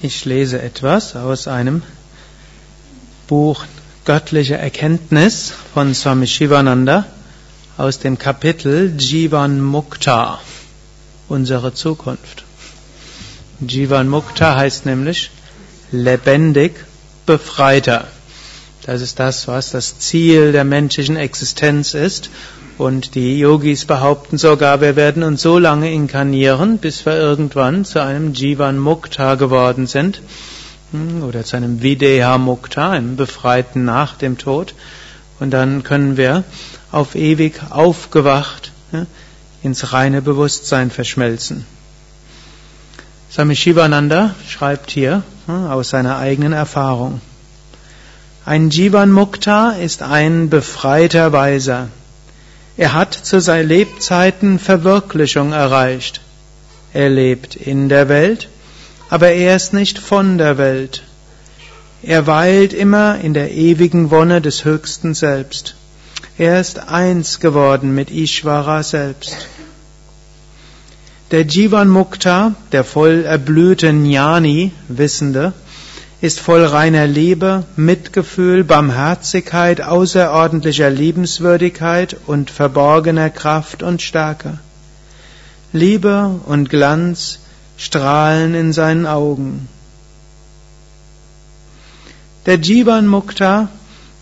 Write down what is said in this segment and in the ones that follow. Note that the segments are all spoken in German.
Ich lese etwas aus einem Buch Göttliche Erkenntnis von Swami Shivananda aus dem Kapitel Jivan Mukta, unsere Zukunft. Jivan Mukta heißt nämlich lebendig Befreiter. Das ist das, was das Ziel der menschlichen Existenz ist. Und die Yogis behaupten sogar, wir werden uns so lange inkarnieren, bis wir irgendwann zu einem Jivan Mukta geworden sind. Hm, oder zu einem Videha Mukta, einem Befreiten nach dem Tod. Und dann können wir auf ewig aufgewacht ins reine Bewusstsein verschmelzen. Swami Shivananda schreibt hier aus seiner eigenen Erfahrung. Ein Jivan Mukta ist ein befreiter Weiser. Er hat zu seinen Lebzeiten Verwirklichung erreicht. Er lebt in der Welt, aber er ist nicht von der Welt. Er weilt immer in der ewigen Wonne des höchsten Selbst. Er ist eins geworden mit Ishvara selbst. Der Jivan Mukta, der voll erblühte Jnani, Wissende, ist voll reiner Liebe, Mitgefühl, Barmherzigkeit, außerordentlicher Liebenswürdigkeit und verborgener Kraft und Stärke. Liebe und Glanz strahlen in seinen Augen. Der Jivan Mukta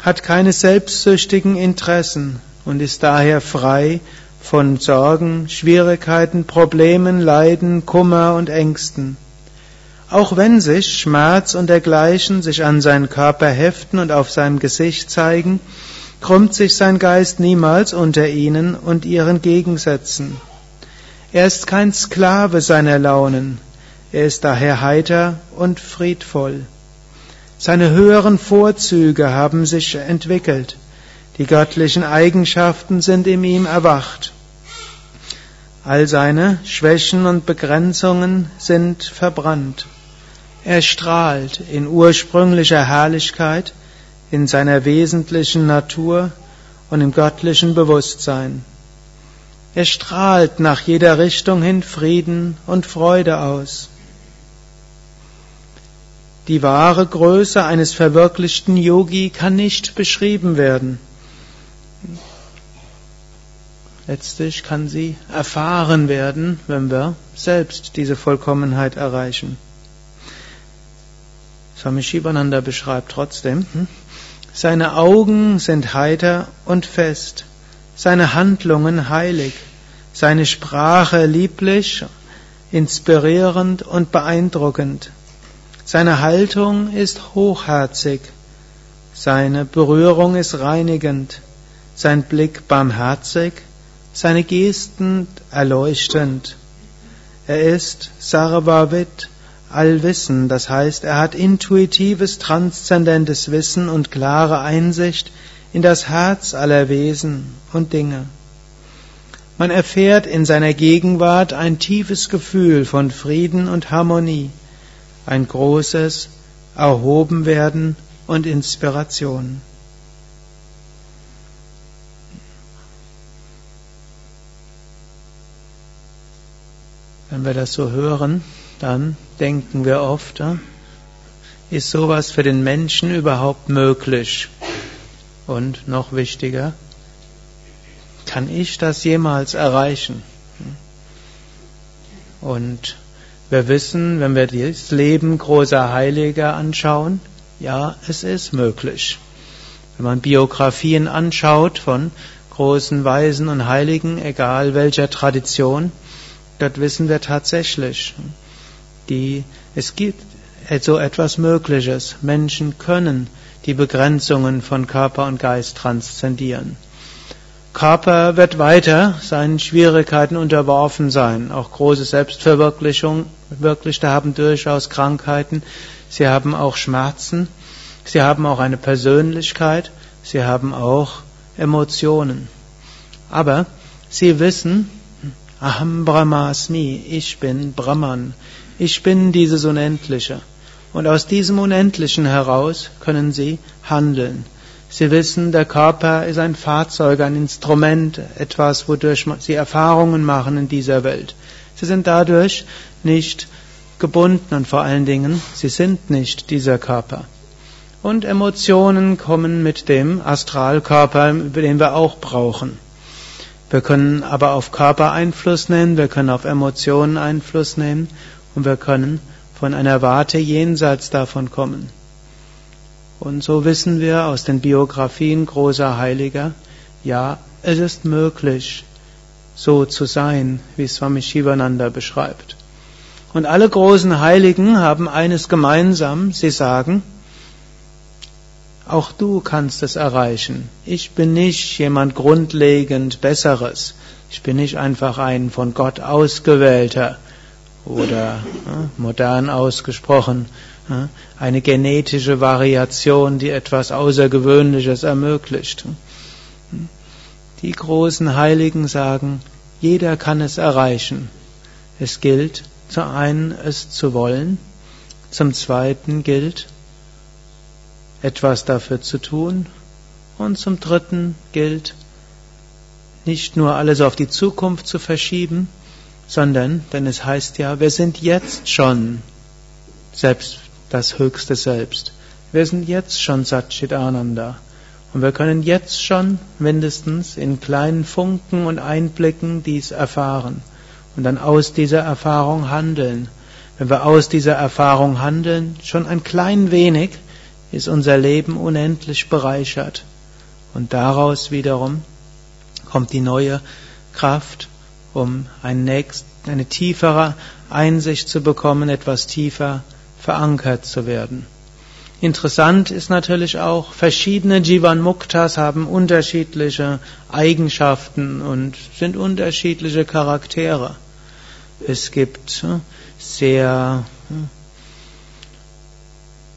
hat keine selbstsüchtigen Interessen und ist daher frei von Sorgen, Schwierigkeiten, Problemen, Leiden, Kummer und Ängsten. Auch wenn sich Schmerz und dergleichen sich an seinen Körper heften und auf seinem Gesicht zeigen, krümmt sich sein Geist niemals unter ihnen und ihren Gegensätzen. Er ist kein Sklave seiner Launen, er ist daher heiter und friedvoll. Seine höheren Vorzüge haben sich entwickelt, die göttlichen Eigenschaften sind in ihm erwacht. All seine Schwächen und Begrenzungen sind verbrannt. Er strahlt in ursprünglicher Herrlichkeit, in seiner wesentlichen Natur und im göttlichen Bewusstsein. Er strahlt nach jeder Richtung hin Frieden und Freude aus. Die wahre Größe eines verwirklichten Yogi kann nicht beschrieben werden. Letztlich kann sie erfahren werden, wenn wir selbst diese Vollkommenheit erreichen. Swami Shivananda beschreibt trotzdem, hm, seine Augen sind heiter und fest, seine Handlungen heilig, seine Sprache lieblich, inspirierend und beeindruckend. Seine Haltung ist hochherzig, seine Berührung ist reinigend, sein Blick barmherzig, seine Gesten erleuchtend. Er ist Sarvavit, Allwissen, das heißt, er hat intuitives, transzendentes Wissen und klare Einsicht in das Herz aller Wesen und Dinge. Man erfährt in seiner Gegenwart ein tiefes Gefühl von Frieden und Harmonie, ein großes Erhobenwerden und Inspiration. Wenn wir das so hören, dann denken wir oft, ist sowas für den Menschen überhaupt möglich? Und noch wichtiger, kann ich das jemals erreichen? Und wir wissen, wenn wir das Leben großer Heiliger anschauen, ja, es ist möglich. Wenn man Biografien anschaut von großen Weisen und Heiligen, egal welcher Tradition, dort wissen wir tatsächlich, die, es gibt so etwas Mögliches. Menschen können die Begrenzungen von Körper und Geist transzendieren. Körper wird weiter seinen Schwierigkeiten unterworfen sein. Auch große Selbstverwirklichung, Wirklichte haben durchaus Krankheiten. Sie haben auch Schmerzen. Sie haben auch eine Persönlichkeit. Sie haben auch Emotionen. Aber sie wissen, Aham Brahmasmi, ich bin Brahman. Ich bin dieses Unendliche. Und aus diesem Unendlichen heraus können Sie handeln. Sie wissen, der Körper ist ein Fahrzeug, ein Instrument, etwas, wodurch Sie Erfahrungen machen in dieser Welt. Sie sind dadurch nicht gebunden und vor allen Dingen, sie sind nicht dieser Körper. Und Emotionen kommen mit dem Astralkörper, den wir auch brauchen. Wir können aber auf Körper Einfluss nehmen, wir können auf Emotionen Einfluss nehmen und wir können von einer Warte jenseits davon kommen. Und so wissen wir aus den Biografien großer Heiliger, ja, es ist möglich, so zu sein, wie Swami Shivananda beschreibt. Und alle großen Heiligen haben eines gemeinsam, sie sagen, auch du kannst es erreichen. Ich bin nicht jemand grundlegend Besseres. Ich bin nicht einfach ein von Gott ausgewählter oder modern ausgesprochen eine genetische Variation, die etwas Außergewöhnliches ermöglicht. Die großen Heiligen sagen, jeder kann es erreichen. Es gilt, zum einen es zu wollen, zum zweiten gilt, etwas dafür zu tun und zum dritten gilt, nicht nur alles auf die Zukunft zu verschieben, sondern, denn es heißt ja, wir sind jetzt schon selbst das höchste Selbst. Wir sind jetzt schon Satchit Ananda. Und wir können jetzt schon mindestens in kleinen Funken und Einblicken dies erfahren und dann aus dieser Erfahrung handeln. Wenn wir aus dieser Erfahrung handeln, schon ein klein wenig, ist unser Leben unendlich bereichert. Und daraus wiederum kommt die neue Kraft, um eine tiefere Einsicht zu bekommen, etwas tiefer verankert zu werden. Interessant ist natürlich auch, verschiedene Jivan Muktas haben unterschiedliche Eigenschaften und sind unterschiedliche Charaktere. Es gibt hm, sehr hm,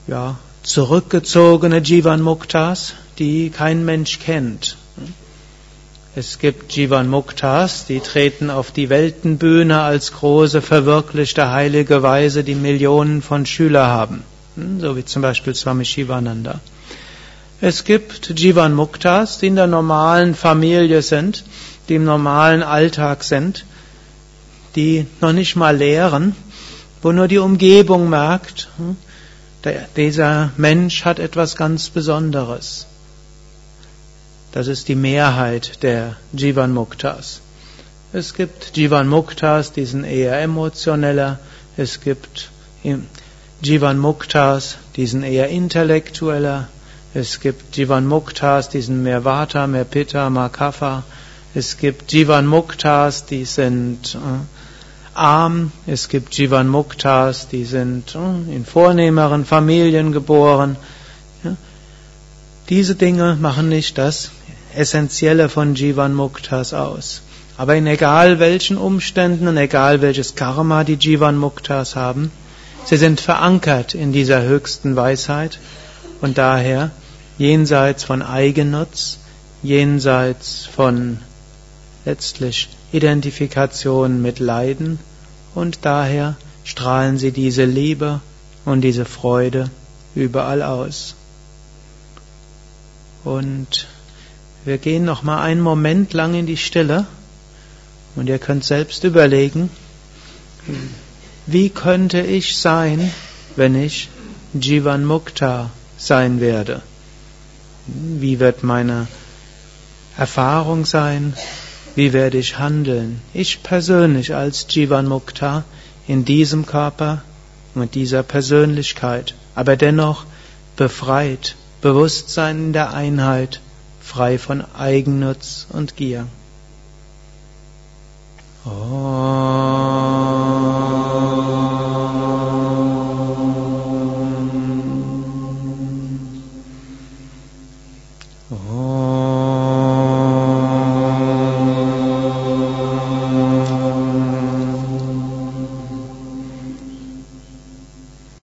ja, zurückgezogene Jivan Muktas, die kein Mensch kennt. Es gibt Jivan Muktas, die treten auf die Weltenbühne als große, verwirklichte heilige Weise, die Millionen von Schüler haben. Hm, so wie zum Beispiel Swami Shivananda. Es gibt Jivan Muktas, die in der normalen Familie sind, die im normalen Alltag sind, die noch nicht mal lehren, wo nur die Umgebung merkt, hm, dieser Mensch hat etwas ganz Besonderes. Das ist die Mehrheit der Jivan Muktas. Es gibt Jivan Muktas, die sind eher emotioneller. Es gibt Jivan Muktas, die sind eher intellektueller. Es gibt Jivan Muktas, die sind mehr Vata, mehr Pitta, mehr Kapha. Es gibt Jivan Muktas, die sind äh, arm. Es gibt Jivan Muktas, die sind äh, in vornehmeren Familien geboren. Ja. Diese Dinge machen nicht das Essentielle von Jivan Muktas aus. Aber in egal welchen Umständen und egal welches Karma die Jivan Muktas haben, Sie sind verankert in dieser höchsten Weisheit und daher jenseits von Eigennutz, jenseits von letztlich Identifikation mit Leiden und daher strahlen sie diese Liebe und diese Freude überall aus. Und wir gehen noch mal einen Moment lang in die Stille und ihr könnt selbst überlegen, wie könnte ich sein, wenn ich Jivan Mukta sein werde? Wie wird meine Erfahrung sein? Wie werde ich handeln? Ich persönlich als Jivan Mukta in diesem Körper mit dieser Persönlichkeit, aber dennoch befreit, Bewusstsein in der Einheit, frei von Eigennutz und Gier. Oh.